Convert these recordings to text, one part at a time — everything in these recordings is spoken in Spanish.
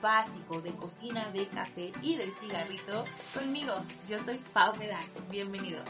básico de cocina, de café y de cigarrito conmigo. Yo soy Pau Medal. Bienvenido.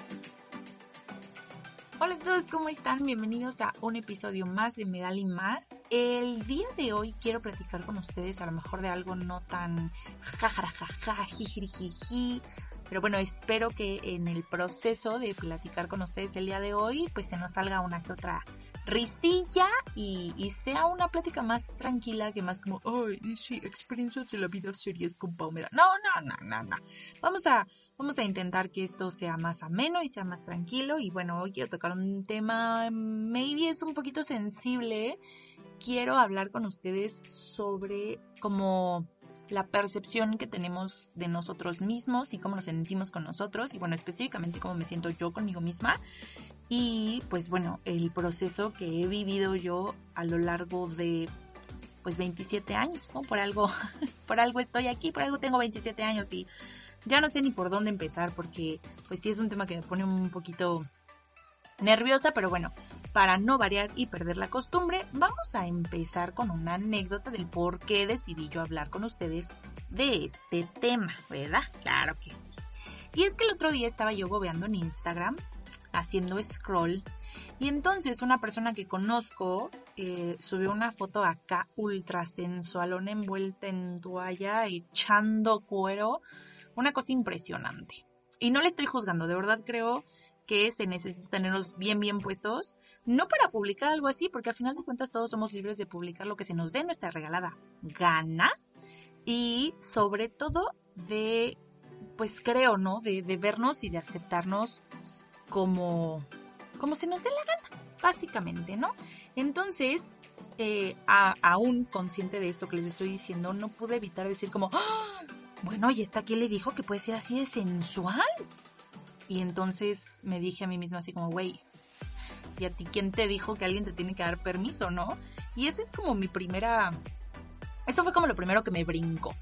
Hola a todos, ¿cómo están? Bienvenidos a un episodio más de Medal y más. El día de hoy quiero platicar con ustedes a lo mejor de algo no tan jajarajaja, jijijiji, pero bueno, espero que en el proceso de platicar con ustedes el día de hoy, pues se nos salga una que otra risilla y, sea una plática más tranquila que más como, ay, sí, experiencias de la vida series con Palmera. No, no, no, no, no. Vamos a, vamos a intentar que esto sea más ameno y sea más tranquilo. Y bueno, hoy quiero tocar un tema, maybe es un poquito sensible. Quiero hablar con ustedes sobre como la percepción que tenemos de nosotros mismos y cómo nos sentimos con nosotros y bueno, específicamente cómo me siento yo conmigo misma y pues bueno, el proceso que he vivido yo a lo largo de pues 27 años, ¿no? Por algo, por algo estoy aquí, por algo tengo 27 años y ya no sé ni por dónde empezar porque pues sí es un tema que me pone un poquito nerviosa, pero bueno, para no variar y perder la costumbre, vamos a empezar con una anécdota del por qué decidí yo hablar con ustedes de este tema, ¿verdad? Claro que sí. Y es que el otro día estaba yo gobeando en Instagram, haciendo scroll, y entonces una persona que conozco eh, subió una foto acá ultra sensualona envuelta en toalla, echando cuero, una cosa impresionante. Y no le estoy juzgando, de verdad creo que se necesita tenerlos bien, bien puestos. No para publicar algo así, porque al final de cuentas todos somos libres de publicar lo que se nos dé nuestra regalada gana. Y sobre todo de, pues creo, ¿no? De, vernos y de aceptarnos como, como se nos dé la gana, básicamente, ¿no? Entonces, eh, aún consciente de esto que les estoy diciendo, no pude evitar decir como, ¡Ah! bueno, ¿y esta quién le dijo que puede ser así de sensual? Y entonces me dije a mí misma así como, güey, ¿y a ti quién te dijo que alguien te tiene que dar permiso, no? Y esa es como mi primera... Eso fue como lo primero que me brincó.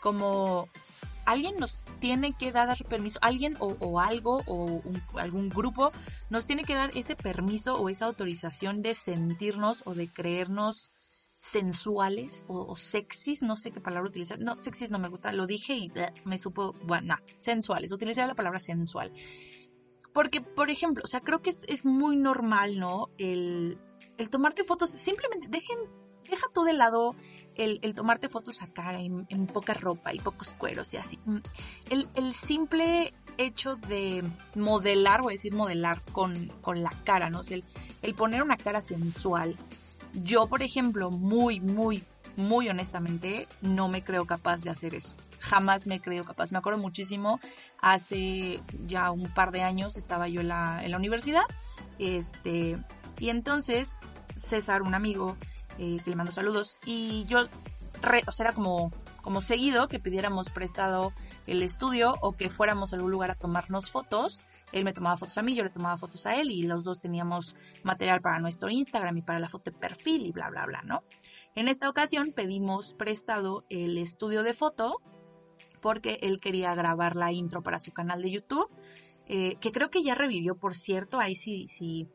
Como alguien nos tiene que dar permiso, alguien o, algo o algún grupo nos tiene que dar ese permiso o esa autorización de sentirnos o de creernos sensuales o, sexys, no sé qué palabra utilizar. No, sexys no me gusta, lo dije y me supo, bueno, sensuales, utilizar la palabra sensual. Porque, por ejemplo, o sea, creo que es, muy normal, ¿no? El, el, tomarte fotos, simplemente dejen, deja tú de lado el, el tomarte fotos acá en, poca ropa y pocos cueros y así. Mm, el, el simple hecho de modelar, o decir modelar con, con la cara, ¿no? O el poner una cara sensual, yo, por ejemplo, muy, muy, muy honestamente, no me creo capaz de hacer eso. Jamás me he creído capaz. Me acuerdo muchísimo, hace ya un par de años estaba yo en la, en la universidad, este, y entonces César, un amigo, eh, que le mando saludos, y yo, o sea, era como como seguido que pidiéramos prestado el estudio o que fuéramos a algún lugar a tomarnos fotos. Él me tomaba fotos a mí, yo le tomaba fotos a él y los dos teníamos material para nuestro Instagram y para la foto de perfil y bla, bla, bla, ¿no? En esta ocasión pedimos prestado el estudio de foto porque él quería grabar la intro para su canal de YouTube, eh, que creo que ya revivió, por cierto, ahí sí, sí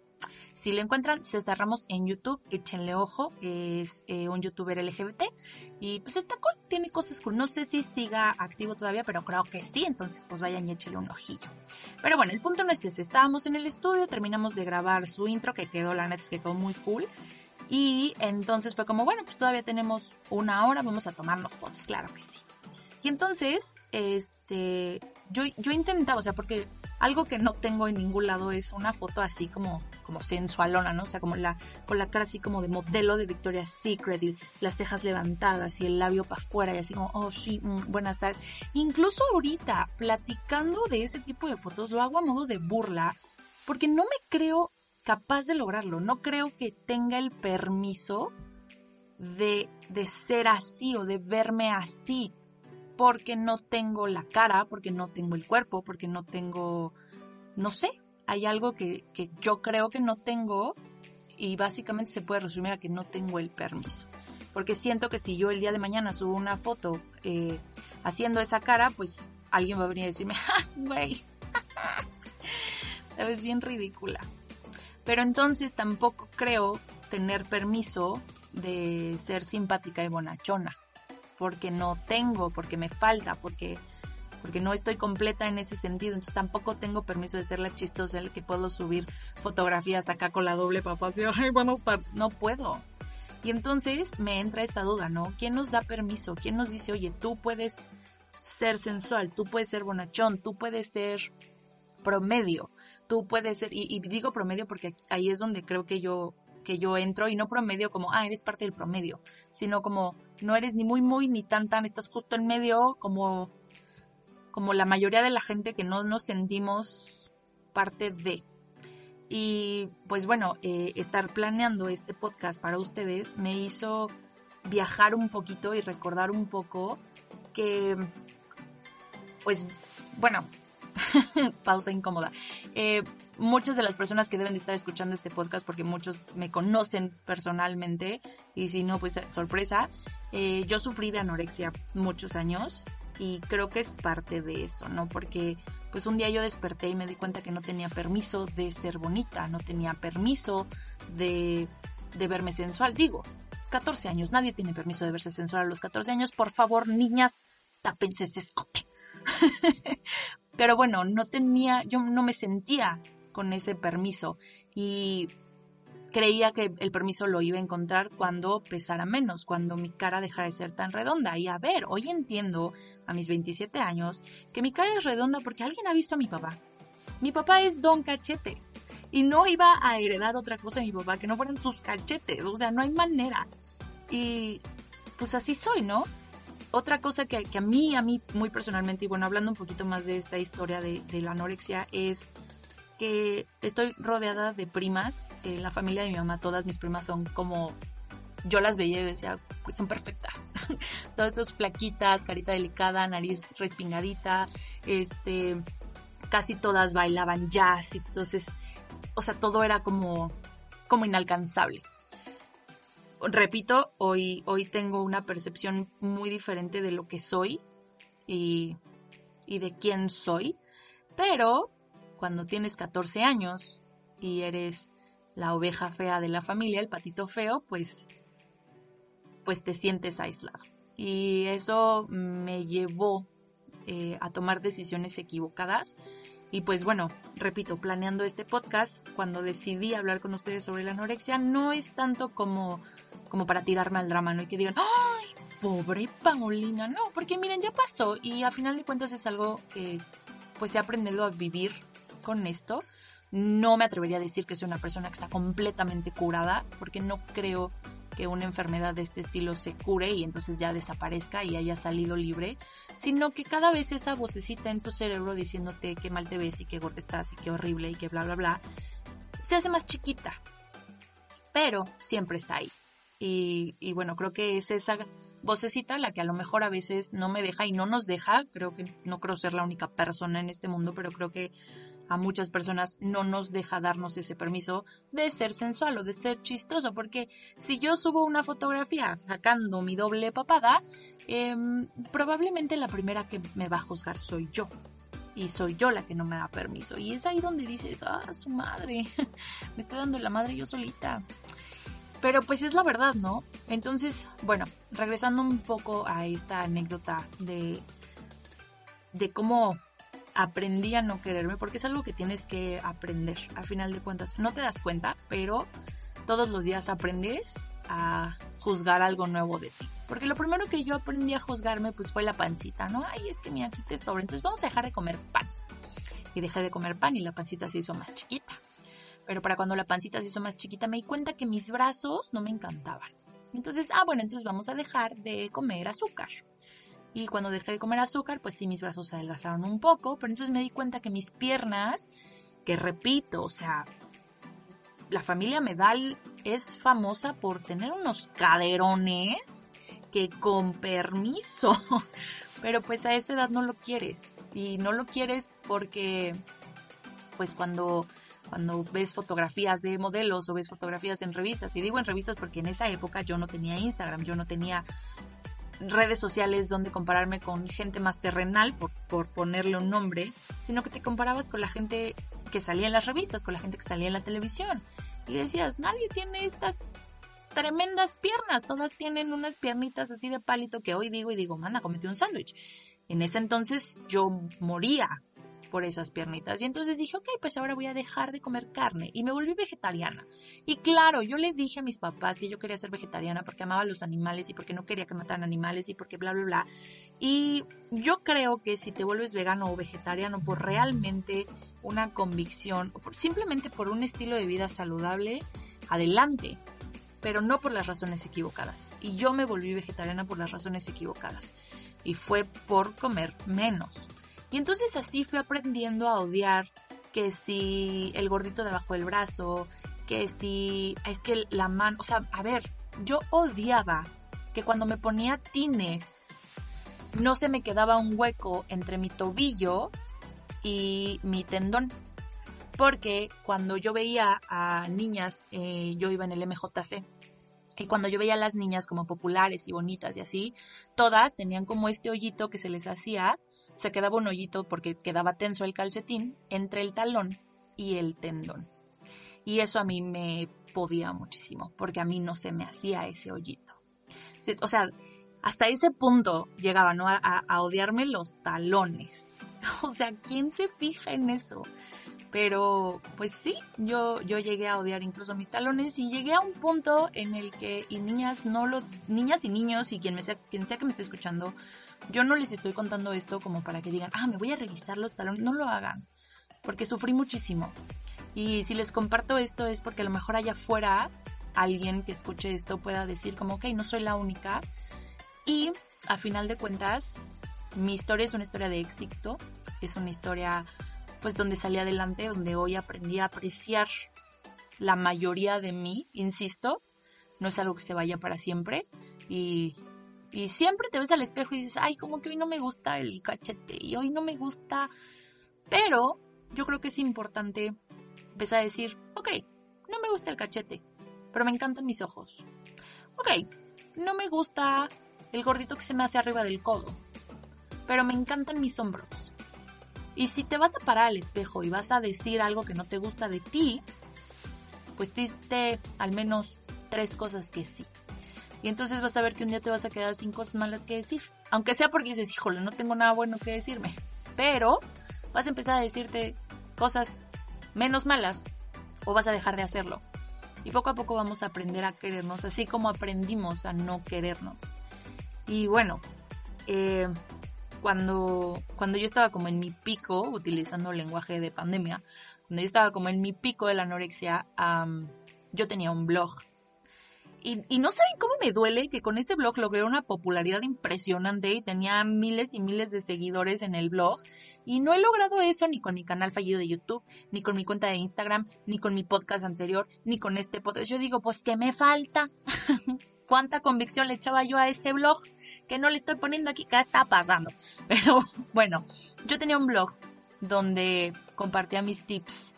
si lo encuentran, César Ramos en YouTube, échenle ojo, es eh, un youtuber LGBT y pues está cool, tiene cosas cool. No sé si siga activo todavía, pero creo que sí, entonces pues vayan y échenle un ojillo. Pero bueno, el punto no es ese, estábamos en el estudio, terminamos de grabar su intro que quedó, la neta que quedó muy cool. Y entonces fue como, bueno, pues todavía tenemos una hora, vamos a tomarnos fotos, claro que sí. Y entonces, este, yo, yo intentaba, o sea, porque algo que no tengo en ningún lado es una foto así como, como sensualona, ¿no? O sea, como la, con la cara así como de modelo de Victoria's Secret y las cejas levantadas y el labio para afuera y así como, oh sí, mm, buenas tardes. Incluso ahorita, platicando de ese tipo de fotos, lo hago a modo de burla porque no me creo capaz de lograrlo, no creo que tenga el permiso de, de ser así o de verme así porque no tengo la cara, porque no tengo el cuerpo, porque no tengo, no sé, hay algo que, yo creo que no tengo y básicamente se puede resumir a que no tengo el permiso. Porque siento que si yo el día de mañana subo una foto eh, haciendo esa cara, pues alguien va a venir a decirme, ¡ah, güey! Es bien ridícula. Pero entonces tampoco creo tener permiso de ser simpática y bonachona porque no tengo, porque me falta, porque porque no estoy completa en ese sentido, entonces tampoco tengo permiso de ser la chistosa, el que puedo subir fotografías acá con la doble papá, así, ay, bueno, no puedo. Y entonces me entra esta duda, ¿no? ¿Quién nos da permiso? ¿Quién nos dice, oye, tú puedes ser sensual, tú puedes ser bonachón, tú puedes ser promedio, tú puedes ser, y, y digo promedio porque ahí es donde creo que yo que yo entro y no promedio como, ah, eres parte del promedio, sino como no eres ni muy muy ni tan tan, estás justo en medio como como la mayoría de la gente que no nos sentimos parte de. Y pues bueno, eh, estar planeando este podcast para ustedes me hizo viajar un poquito y recordar un poco que, pues bueno, pausa incómoda. Eh, muchas de las personas que deben de estar escuchando este podcast, porque muchos me conocen personalmente, y si no, pues sorpresa, eh, yo sufrí de anorexia muchos años y creo que es parte de eso, ¿no? Porque pues un día yo desperté y me di cuenta que no tenía permiso de ser bonita, no tenía permiso de, de verme sensual. Digo, 14 años, nadie tiene permiso de verse sensual a los 14 años. Por favor, niñas, tápense ese escote. Pero bueno, no tenía, yo no me sentía con ese permiso y creía que el permiso lo iba a encontrar cuando pesara menos, cuando mi cara dejara de ser tan redonda. Y a ver, hoy entiendo a mis 27 años que mi cara es redonda porque alguien ha visto a mi papá. Mi papá es Don Cachetes y no iba a heredar otra cosa de mi papá que no fueran sus cachetes, o sea, no hay manera. Y pues así soy, ¿no? Otra cosa que, a mí, a mí muy personalmente, y bueno, hablando un poquito más de esta historia de, la anorexia, es que estoy rodeada de primas. En la familia de mi mamá, todas mis primas son como yo las veía y decía, pues son perfectas. Todas estas flaquitas, carita delicada, nariz respingadita, este, casi todas bailaban jazz, entonces, o sea, todo era como, como inalcanzable. Repito, hoy, hoy tengo una percepción muy diferente de lo que soy y, y de quién soy, pero cuando tienes 14 años y eres la oveja fea de la familia, el patito feo, pues, pues te sientes aislado. Y eso me llevó eh, a tomar decisiones equivocadas. Y pues bueno, repito, planeando este podcast, cuando decidí hablar con ustedes sobre la anorexia, no es tanto como, como para tirarme al drama, ¿no? Y que digan, ¡ay, pobre Paulina! No, porque miren, ya pasó y a final de cuentas es algo que pues he aprendido a vivir con esto. No me atrevería a decir que soy una persona que está completamente curada, porque no creo que una enfermedad de este estilo se cure y entonces ya desaparezca y haya salido libre, sino que cada vez esa vocecita en tu cerebro diciéndote que mal te ves y que gorda estás y que horrible y que bla, bla, bla, se hace más chiquita. Pero siempre está ahí. Y, y bueno, creo que es esa vocecita la que a lo mejor a veces no me deja y no nos deja, creo que no creo ser la única persona en este mundo, pero creo que a muchas personas no nos deja darnos ese permiso de ser sensual o de ser chistoso, porque si yo subo una fotografía sacando mi doble papada, em, probablemente la primera que me va a juzgar soy yo. Y soy yo la que no me da permiso. Y es ahí donde dices, ah, su madre, me estoy dando la madre yo solita. Pero pues es la verdad, ¿no? Entonces, bueno, regresando un poco a esta anécdota de, de cómo aprendí a no quererme, porque es algo que tienes que aprender. A final de cuentas, no te das cuenta, pero todos los días aprendes a juzgar algo nuevo de ti. Porque lo primero que yo aprendí a juzgarme pues fue la pancita, ¿no? Ay, es que mira, aquí te sobra, entonces vamos a dejar de comer pan. Y dejé de comer pan y la pancita se hizo más chiquita. Pero para cuando la pancita se hizo más chiquita me di cuenta que mis brazos no me encantaban. Entonces, ah, bueno, entonces vamos a dejar de comer azúcar. Y cuando dejé de comer azúcar, pues sí, mis brazos se adelgazaron un poco, pero entonces me di cuenta que mis piernas, que repito, o sea, la familia Medal es famosa por tener unos caderones que con permiso, pero pues a esa edad no lo quieres. Y no lo quieres porque, pues cuando cuando ves fotografías de modelos o ves fotografías en revistas, y digo en revistas porque en esa época yo no tenía Instagram, yo no tenía redes sociales donde compararme con gente más terrenal, por, por ponerle un nombre, sino que te comparabas con la gente que salía en las revistas, con la gente que salía en la televisión. Y decías, nadie tiene estas tremendas piernas, todas tienen unas piernitas así de palito que hoy digo y digo, manda, comete un sándwich. En ese entonces yo moría por esas piernitas. Y entonces dije, ok, pues ahora voy a dejar de comer carne. Y me volví vegetariana. Y claro, yo le dije a mis papás que yo quería ser vegetariana porque amaba los animales y porque no quería que mataran animales y porque bla, bla, bla. Y yo creo que si te vuelves vegano o vegetariano por realmente una convicción, o simplemente por un estilo de vida saludable, adelante pero no por las razones equivocadas. Y yo me volví vegetariana por las razones equivocadas. Y fue por comer menos. Y entonces así fui aprendiendo a odiar que si el gordito debajo del brazo, que si es que la mano, o sea, a ver, yo odiaba que cuando me ponía tines no se me quedaba un hueco entre mi tobillo y mi tendón. Porque cuando yo veía a niñas, eh, yo iba en el MJC, y cuando yo veía a las niñas como populares y bonitas y así, todas tenían como este hoyito que se les hacía se quedaba un hoyito porque quedaba tenso el calcetín entre el talón y el tendón. Y eso a mí me podía muchísimo, porque a mí no se me hacía ese hoyito. O sea, hasta ese punto llegaba, ¿no? A, odiarme los talones. O sea, ¿quién se fija en eso? Pero, pues sí, yo, yo llegué a odiar incluso mis talones y llegué a un punto en el que, y niñas, no lo, niñas y niños, y quien, me sea, quien sea que me esté escuchando, yo no les estoy contando esto como para que digan, ah, me voy a revisar los talones. No lo hagan, porque sufrí muchísimo. Y si les comparto esto es porque a lo mejor allá afuera alguien que escuche esto pueda decir como, ok, no soy la única. Y a final de cuentas, mi historia es una historia de éxito, es una historia pues donde salí adelante, donde hoy aprendí a apreciar la mayoría de mí, insisto, no es algo que se vaya para siempre y y siempre te ves al espejo y dices, ay, como que hoy no me gusta el cachete y hoy no me gusta. Pero yo creo que es importante empezar a decir, ok, no me gusta el cachete, pero me encantan mis ojos. Ok, no me gusta el gordito que se me hace arriba del codo, pero me encantan mis hombros. Y si te vas a parar al espejo y vas a decir algo que no te gusta de ti, pues diste al menos tres cosas que sí. Y entonces vas a ver que un día te vas a quedar sin cosas malas que decir. Aunque sea porque dices, híjole, no tengo nada bueno que decirme. Pero vas a empezar a decirte cosas menos malas o vas a dejar de hacerlo. Y poco a poco vamos a aprender a querernos, así como aprendimos a no querernos. Y bueno, eh, cuando, cuando yo estaba como en mi pico, utilizando el lenguaje de pandemia, cuando yo estaba como en mi pico de la anorexia, yo tenía un blog y, no saben cómo me duele que con ese blog logré una popularidad impresionante y tenía miles y miles de seguidores en el blog. Y no he logrado eso ni con mi canal fallido de YouTube, ni con mi cuenta de Instagram, ni con mi podcast anterior, ni con este podcast. Yo digo, pues, ¿qué me falta? ¿Cuánta convicción le echaba yo a ese blog? Que no le estoy poniendo aquí, ¿qué está pasando? Pero bueno, yo tenía un blog donde compartía mis tips,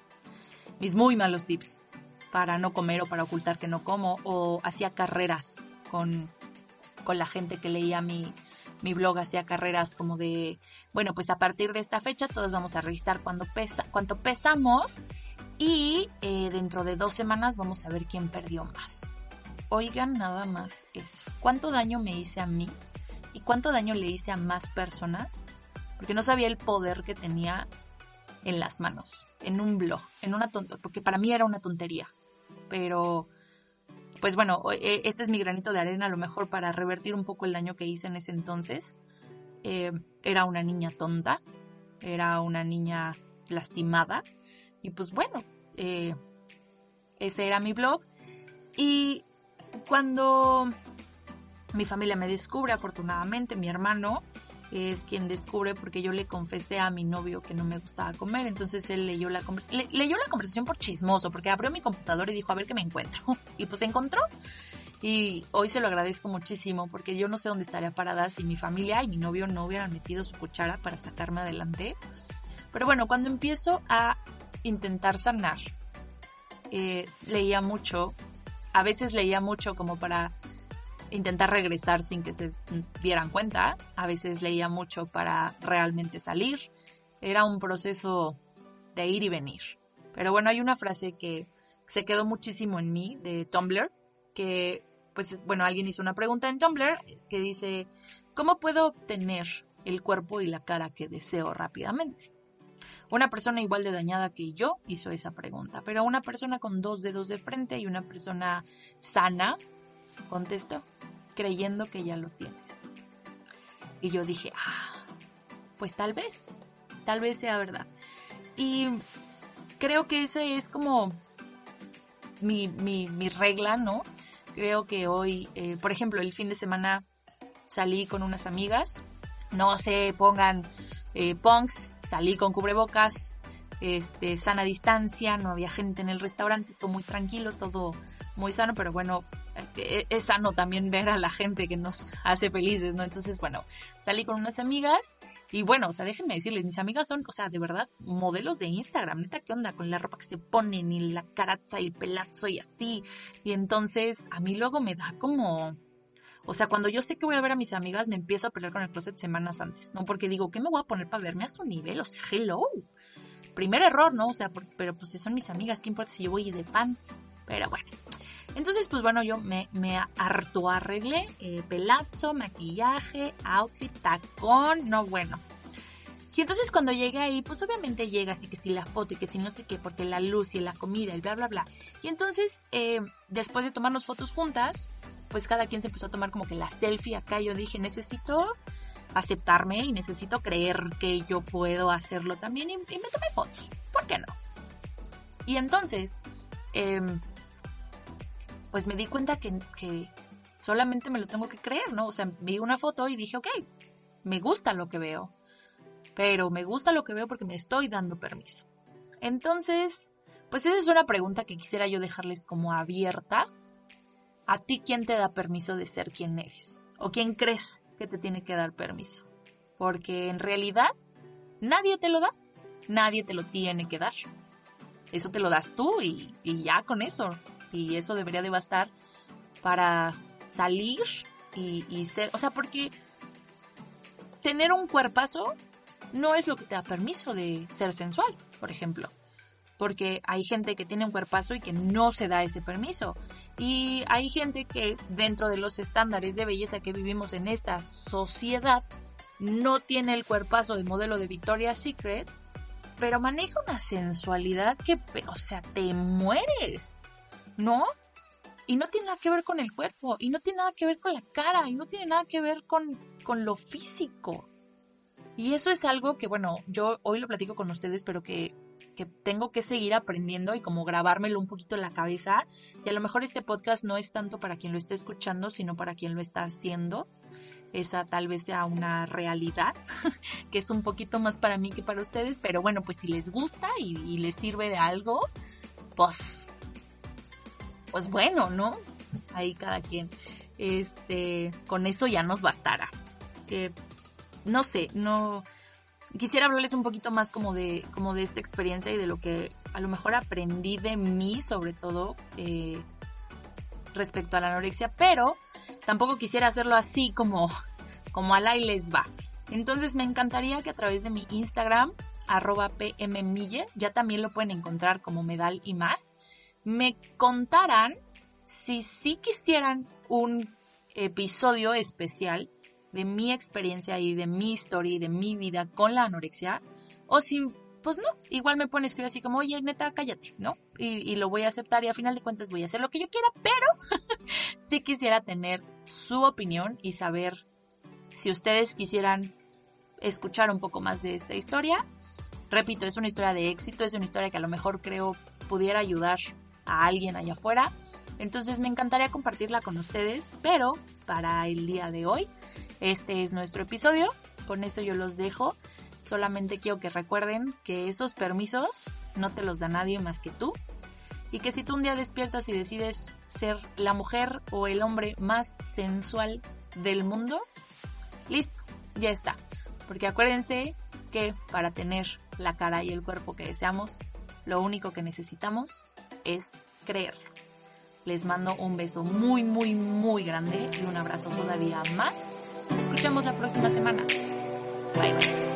mis muy malos tips para no comer o para ocultar que no como, o hacía carreras con, con la gente que leía mi, mi blog, hacía carreras como de, bueno, pues a partir de esta fecha todos vamos a revisar cuánto, pesa, cuánto pesamos y eh, dentro de dos semanas vamos a ver quién perdió más. Oigan nada más eso. ¿Cuánto daño me hice a mí? ¿Y cuánto daño le hice a más personas? Porque no sabía el poder que tenía en las manos, en un blog, en una tontería, porque para mí era una tontería pero pues bueno, e, este es mi granito de arena a lo mejor para revertir un poco el daño que hice en ese entonces. Eh, era una niña tonta, era una niña lastimada y pues bueno, eh, ese era mi blog y cuando mi familia me descubre, afortunadamente, mi hermano, es quien descubre porque yo le confesé a mi novio que no me gustaba comer, entonces él leyó la conversación, leyó la conversación por chismoso, porque abrió mi computador y dijo a ver qué me encuentro, y pues encontró, y hoy se lo agradezco muchísimo, porque yo no sé dónde estaría parada si mi familia y mi novio no hubieran metido su cuchara para sacarme adelante, pero bueno, cuando empiezo a intentar sanar, eh, leía mucho, a veces leía mucho como para intentar regresar sin que se dieran cuenta. A veces leía mucho para realmente salir. Era un proceso de ir y venir. Pero bueno, hay una frase que se quedó muchísimo en mí de Tumblr, que pues bueno, alguien hizo una pregunta en Tumblr que dice, ¿cómo puedo obtener el cuerpo y la cara que deseo rápidamente? Una persona igual de dañada que yo hizo esa pregunta, pero una persona con dos dedos de frente y una persona sana contestó, creyendo que ya lo tienes. Y yo dije, ah, pues tal vez, tal vez sea verdad. Y creo que ese es como mi, mi, regla, ¿no? Creo que hoy, eh, por ejemplo, el fin de semana salí con unas amigas, no se pongan eh, punks, salí con cubrebocas, este, sana distancia, no había gente en el restaurante, todo muy tranquilo, todo muy sano, pero bueno, es sano también ver a la gente que nos hace felices, ¿no? Entonces, bueno, salí con unas amigas y bueno, o sea, déjenme decirles, mis amigas son, o sea, de verdad, modelos de Instagram, neta, ¿qué onda? Con la ropa que se ponen y la caraza y el pelazo y así. Y entonces, a mí luego me da como... O sea, cuando yo sé que voy a ver a mis amigas, me empiezo a pelear con el closet semanas antes, ¿no? Porque digo, ¿qué me voy a poner para verme a su nivel? O sea, hello. Primer error, ¿no? O sea, pero pues si son mis amigas, ¿qué importa si yo voy de pants? Pero bueno. Entonces, pues bueno, yo me, me harto arreglé, eh, pelazo, maquillaje, outfit, tacón, no bueno. Y entonces cuando llegué ahí, pues obviamente llega así que si la foto y que si no sé qué, porque la luz y la comida y bla, bla, bla. Y entonces, eh, después de tomarnos fotos juntas, pues cada quien se empezó a tomar como que la selfie acá. Yo dije, necesito aceptarme y necesito creer que yo puedo hacerlo también y, me tomé fotos. ¿Por qué no? Y entonces, eh, pues me di cuenta que, solamente me lo tengo que creer, ¿no? O sea, vi una foto y dije, ok, me gusta lo que veo, pero me gusta lo que veo porque me estoy dando permiso. Entonces, pues esa es una pregunta que quisiera yo dejarles como abierta. ¿A ti quién te da permiso de ser quien eres? ¿O quién crees que te tiene que dar permiso? Porque en realidad nadie te lo da, nadie te lo tiene que dar. Eso te lo das tú y ya con eso y eso debería de bastar para salir y, ser, o sea, porque tener un cuerpazo no es lo que te da permiso de ser sensual, por ejemplo. Porque hay gente que tiene un cuerpazo y que no se da ese permiso. Y hay gente que dentro de los estándares de belleza que vivimos en esta sociedad no tiene el cuerpazo de modelo de Victoria's Secret, pero maneja una sensualidad que, o sea, te mueres. ¿No? Y no tiene nada que ver con el cuerpo, y no tiene nada que ver con la cara, y no tiene nada que ver con, con lo físico. Y eso es algo que, bueno, yo hoy lo platico con ustedes, pero que, que tengo que seguir aprendiendo y como grabármelo un poquito en la cabeza. Y a lo mejor este podcast no es tanto para quien lo esté escuchando, sino para quien lo está haciendo. Esa tal vez sea una realidad, que es un poquito más para mí que para ustedes, pero bueno, pues si les gusta y les sirve de algo, pues pues bueno, ¿no? Ahí cada quien. Este, con eso ya nos bastará. no sé, no quisiera hablarles un poquito más como de, como de esta experiencia y de lo que a lo mejor aprendí de mí, sobre todo eh, respecto a la anorexia, pero tampoco quisiera hacerlo así como, como a la y les va. Entonces me encantaría que a través de mi Instagram, arroba pmmille, ya también lo pueden encontrar como medal y más, me contaran si sí quisieran un episodio especial de mi experiencia y de mi historia y de mi vida con la anorexia, o si, pues no, igual me pone a escribir así como, oye, neta, cállate, ¿no? Y, lo voy a aceptar y a final de cuentas voy a hacer lo que yo quiera, pero sí quisiera tener su opinión y saber si ustedes quisieran escuchar un poco más de esta historia. Repito, es una historia de éxito, es una historia que a lo mejor creo pudiera ayudar a alguien allá afuera. Entonces me encantaría compartirla con ustedes, pero para el día de hoy, este es nuestro episodio. Con eso yo los dejo. Solamente quiero que recuerden que esos permisos no te los da nadie más que tú. Y que si tú un día despiertas y decides ser la mujer o el hombre más sensual del mundo, listo, ya está. Porque acuérdense que para tener la cara y el cuerpo que deseamos, lo único que necesitamos es creerlo. Les mando un beso muy, muy, muy grande y un abrazo todavía más. Nos escuchamos la próxima semana. Bye bye.